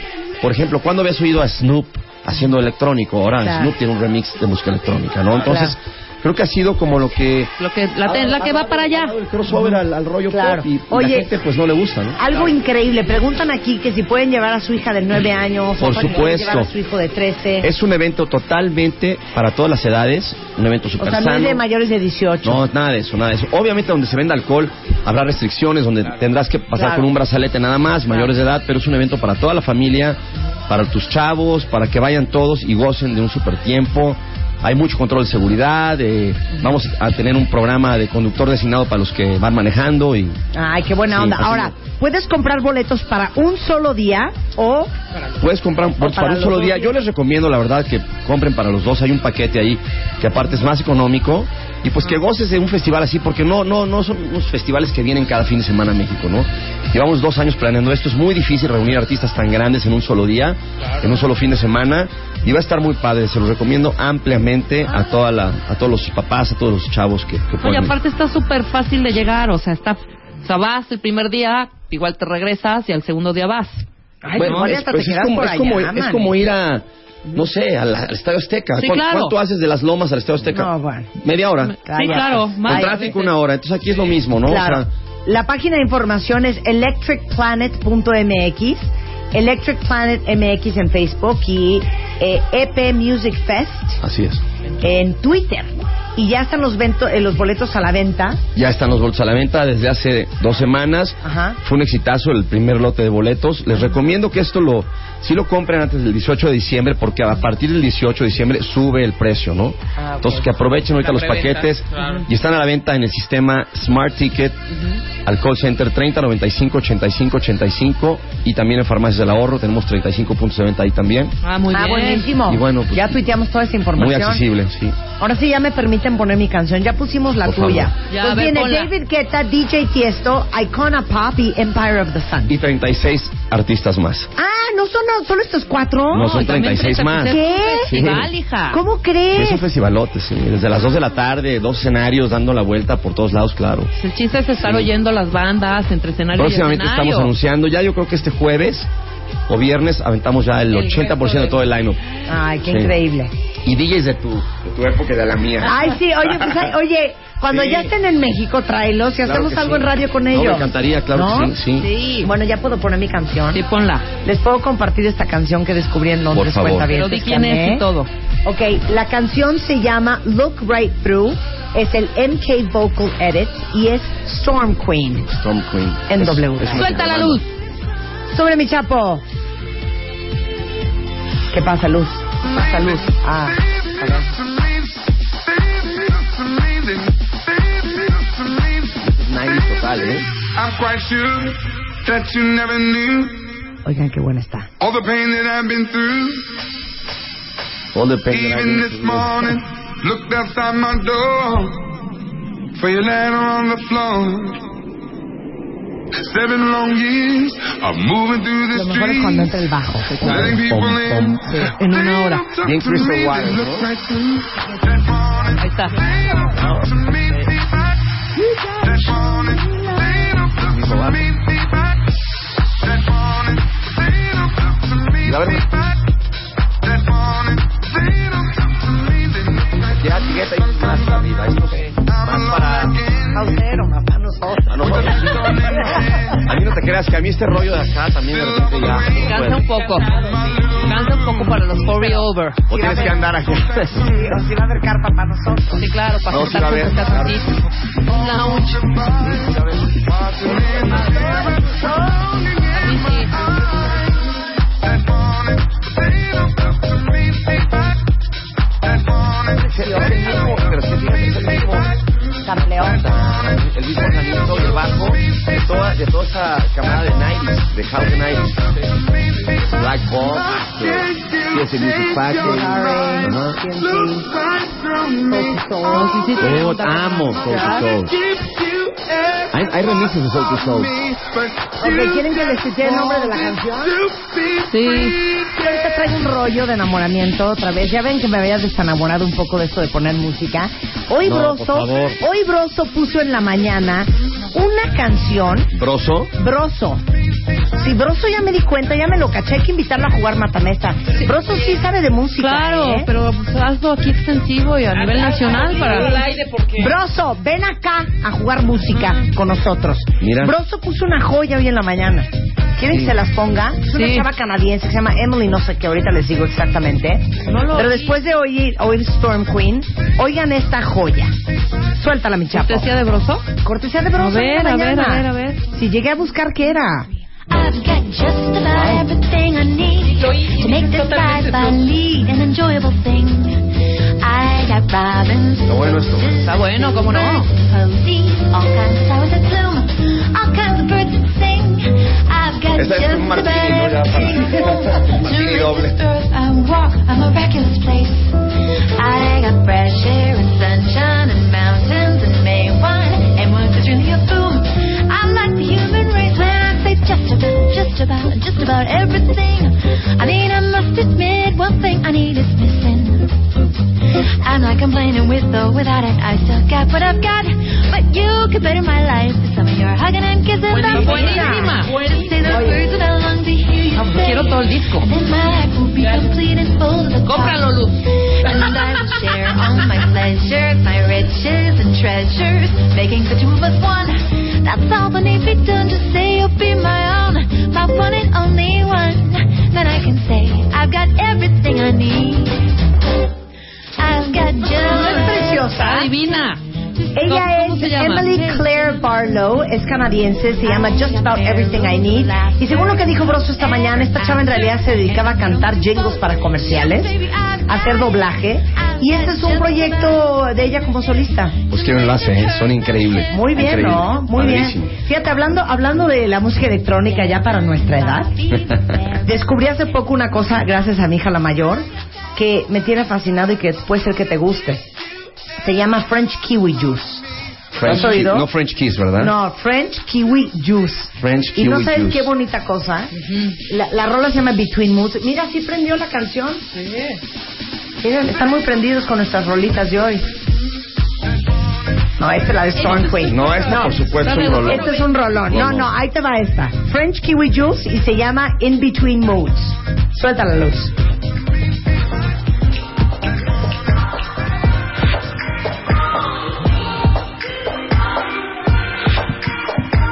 Por ejemplo, ¿cuándo habías oído a Snoop haciendo electrónico? Ahora Claro. Snoop tiene un remix de música electrónica, ¿no? Entonces, creo que ha sido como lo que... Lo que, la, la que va para allá. El crossover al, al rollo Claro. pop y, y Oye, la gente pues no le gusta, ¿no? Algo increíble. Preguntan aquí que si pueden llevar a su hija de 9 años. Por o pueden supuesto. llevar a su hijo de 13. Es un evento totalmente para todas las edades, un evento o super sea, no es de mayores de 18. No, nada de eso, nada de eso. Obviamente donde se venda alcohol habrá restricciones, donde tendrás que pasar Claro. con un brazalete nada más, mayores de edad, pero es un evento para toda la familia, para tus chavos, para que vayan todos y gocen de un super tiempo. Hay mucho control de seguridad, eh, vamos a tener un programa de conductor designado para los que van manejando y Ay, qué buena Sí, onda. Ahora, es. puedes comprar boletos para un solo día o Puedes comprar un- para para, un solo día. días. Yo les recomiendo, la verdad, que compren para los dos. Hay un paquete ahí que aparte es más económico y pues que goces de un festival así, porque no, no, no son unos festivales que vienen cada fin de semana a México, ¿no? Llevamos dos años planeando esto. Es muy difícil reunir artistas tan grandes en un solo día, en un solo fin de semana. Y va a estar muy padre. Se los recomiendo ampliamente a toda la, a todos los papás, a todos los chavos que, que Oye, aparte está súper fácil de llegar, o sea, está, o sea, vas el primer día, igual te regresas y al segundo día vas. Ay, Bueno, es, pues es como, es, como, allá, es como ir a, no sé, al, al Estadio Azteca. Sí, ¿Cuán- claro. ¿Cuánto haces de las lomas al Estadio Azteca? No, bueno. Media hora. Sí, claro, más tráfico una hora. Entonces aquí es lo mismo, ¿no? Claro. O sea, La página de información es electricplanet.mx, Electric Planet MX en Facebook y eh, EP Music Fest así es. En Twitter. Y ya están los, vento- eh, los boletos a la venta. Ya están los boletos a la venta desde hace dos semanas. Ajá. Fue un exitazo el primer lote de boletos. Les recomiendo que esto lo, sí lo compren antes del 18 de diciembre, porque a partir del 18 de diciembre sube el precio, ¿no? Ah. Entonces que aprovechen ahorita La los paquetes claro. y están a la venta en el sistema Smart Ticket, al call center 30 95 85 85 y también en Farmacias del Ahorro tenemos 35 puntos de venta ahí también. Ah, muy ah, bien. buenísimo. Y bueno, pues, ya tuiteamos toda esa información. Muy accesible, sí. Ahora sí ya me permiten poner mi canción. Ya pusimos la Por tuya. Ya, pues ver, viene ponla. David Guetta, DJ Tiesto, Icona Pop y Empire of the Sun. Y 36 artistas más. Ah, ¿no son solo estos cuatro? No, son y también 36 más. ¿Qué? festival, hija. ¿Cómo Sí, crees? es un festivalote, sí. Desde las 2 de la tarde, dos escenarios dando la vuelta por todos lados, claro. El chiste es estar oyendo las bandas entre escenario Próximamente y escenario. estamos anunciando, ya yo creo que este jueves o viernes aventamos ya el, El 80% de todo el lineup. Ay, qué Sí. increíble. Y DJs de tu, de tu época y de la mía. Ay, sí, oye, pues, ay, oye, cuando Sí. ya estén en México, tráelos y Claro hacemos algo sí. en radio con No, ellos. me encantaría, claro ¿No? que sí, sí. Bueno, ya puedo poner mi canción. Sí, ponla. Les puedo compartir esta canción que descubrí en Londres. Por favor. cuenta bien, Pero di quién es y todo. Ok, la canción se llama Look Right Through. Es el MK Vocal Edit y es Storm Queen. Storm Queen. En Es- W. es Suelta la luz. Sobre mi chapo. ¿Qué pasa, Luz? ¿Qué pasa, Luz? Ah, a ver. Es 90 total, ¿eh? I'm quite sure that you never knew Oigan, qué buena está. all the pain that I've been through. All the pain that I've Even been this through. morning, looked outside my door for your letter on the floor. Seven long years of moving through the Lo mejor es cuando entra streets, el bajo. letting people Pom, in. pom. En una hora. Bien Crystal Waters, ¿no? Ahí está. Ya más arriba. Esto es más para... Más para nosotros. Creas que a mí este rollo de acá también de repente ya. no Cansa un poco. Cansa un poco para los 40 over. O tienes que andar aquí. Sí, o si va a haber carpa para nosotros. Sí, claro, para No, sí va a haber. Un lounge. A bajo de toda, de toda esa camada de 90s, de house de 90s. Black TS Music Factory. Oh, amo Soul to Soul. Hay, hay remixes de Soul to Soul. Ok, ¿quieren que les cite el nombre de la canción? Sí. Yo ahorita traigo un rollo de enamoramiento otra vez. Ya ven que me había desenamorado un poco de esto de poner música. Hoy No, Broso, hoy Broso puso en la mañana una canción Broso. Broso. Si Broso ya me di cuenta, ya me lo caché, hay que invitarlo a jugar matamesta. Broso sí sabe de música. Claro, ¿eh? pero pues, hazlo aquí extensivo y a nivel nacional para... Broso, ven acá a jugar música con nosotros. Mira. Broso puso una joya hoy en la mañana. ¿Quieren que se las ponga? Es una Sí. chava canadiense que se llama Emily, no sé qué, ahorita les digo exactamente. No lo Pero oí. después de oír, oír Storm Queen, oigan esta joya. Suéltala, mi chapo. ¿Cortesía de broso? Cortesía de Broso. A ver, hoy en la a ver, a ver, a ver. Si llegué a buscar qué era. I've got just about everything I need to make this life a lead an enjoyable thing. I got robins, Está bueno esto. Está bueno, ¿cómo no? posies, all kinds of flowers that bloom, all kinds of birds that sing. I've got Esta es just un about martini, ¿no? Ya para- everything martini doble. this earth I walk a miraculous place. I got fresh air and sunshine and mountains and May wine and words that really a boom. Just about, just about, just about everything. I mean, I must admit one thing I need is missing. I'm not complaining with or without it. I still got what I've got, but you could better my life with some of your hugging and kissing. Buenísima, buenísima. Just say the words that I long to hear you pues say. quiero todo el disco. And my life will be complete and full to the top. Cómpralo, Luz. And I will share all my pleasures, my riches and treasures, making the two of us one. That's all that need be done to say you'll be my own, my one and only one. Then I can say I've got everything I need. I've got Es just. preciosa. Adivina. Ella ¿Cómo es? Emily Claire Barlow, es canadiense, se llama Just About Everything I Need. Y según lo que dijo Broso esta mañana, esta chava en realidad se dedicaba a cantar jingles para comerciales, a hacer doblaje. Y este es un proyecto de ella como solista. Pues qué enlace, ¿eh? Son increíbles. Muy bien, Increíble. ¿no? Muy Padrísimo. bien. Fíjate, hablando, hablando de la música electrónica ya para nuestra edad, descubrí hace poco una cosa, gracias a mi hija la mayor, que me tiene fascinado y que puede ser que te guste. Se llama French Kiwi Juice. French ¿Has oído? no French Kiss, ¿verdad? No, French Kiwi Juice. French Y no Kiwi sabes Juice. qué bonita cosa. la, la rola se llama Between Moods. Mira, sí prendió la canción. Miren, están muy prendidos con nuestras rolitas de hoy. No, esta es la de Storm Queen. No, esta por supuesto es un rolón. Este es un rolón. No, no, ahí te va esta. French Kiwi Juice y se llama In Between Moods. Suelta la luz.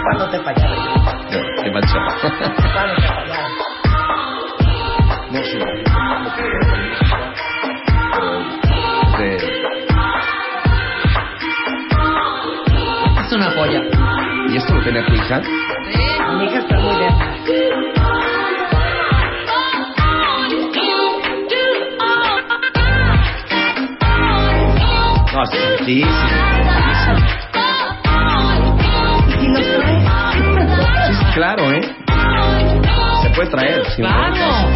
¿Cuándo te fallaron? Qué macha. Mi hija está muy bien. No, es sí, claro, ¿eh? Se puede traer. sin Claro.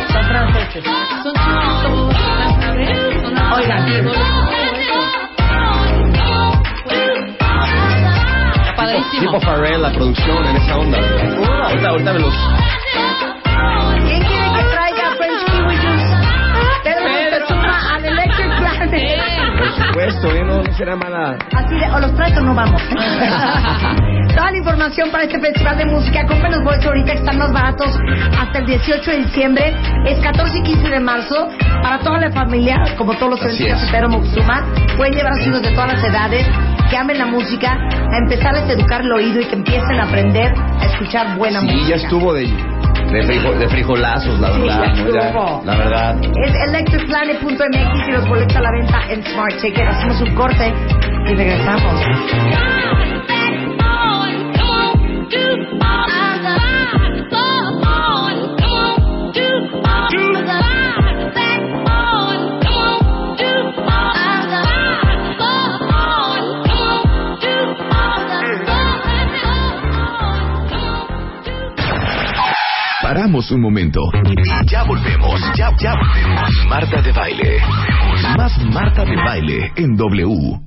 Padrísimo. Tipo Farrell, la producción en esa onda. Ahorita, ahorita me los. ¿Quién quiere que traiga French Kiwi Juice? Pedro Moctezuma al Electric Planet. Por supuesto, ¿eh? No, no será mala. Así de, o los traes o no vamos. Toda la información para este festival de música, compren los boletos ahorita que están más baratos hasta el 18 de diciembre. Es 14 y 15 de marzo para toda la familia, como todos los eventos de Pedro. Pueden llevar a sus hijos de todas las edades. Que amen la música, a empezarles a educar el oído y que empiecen a aprender a escuchar buena Sí, música. ya estuvo de, de, frijo- de frijolazos, la Sí, verdad. Ya, estuvo. la verdad. Es electricplanet.mx y los boletos a la venta en Smart Ticket. Hacemos un corte y regresamos. Un momento. Y ya volvemos. Ya, ya volvemos. Marta de baile. Más Marta de baile en W.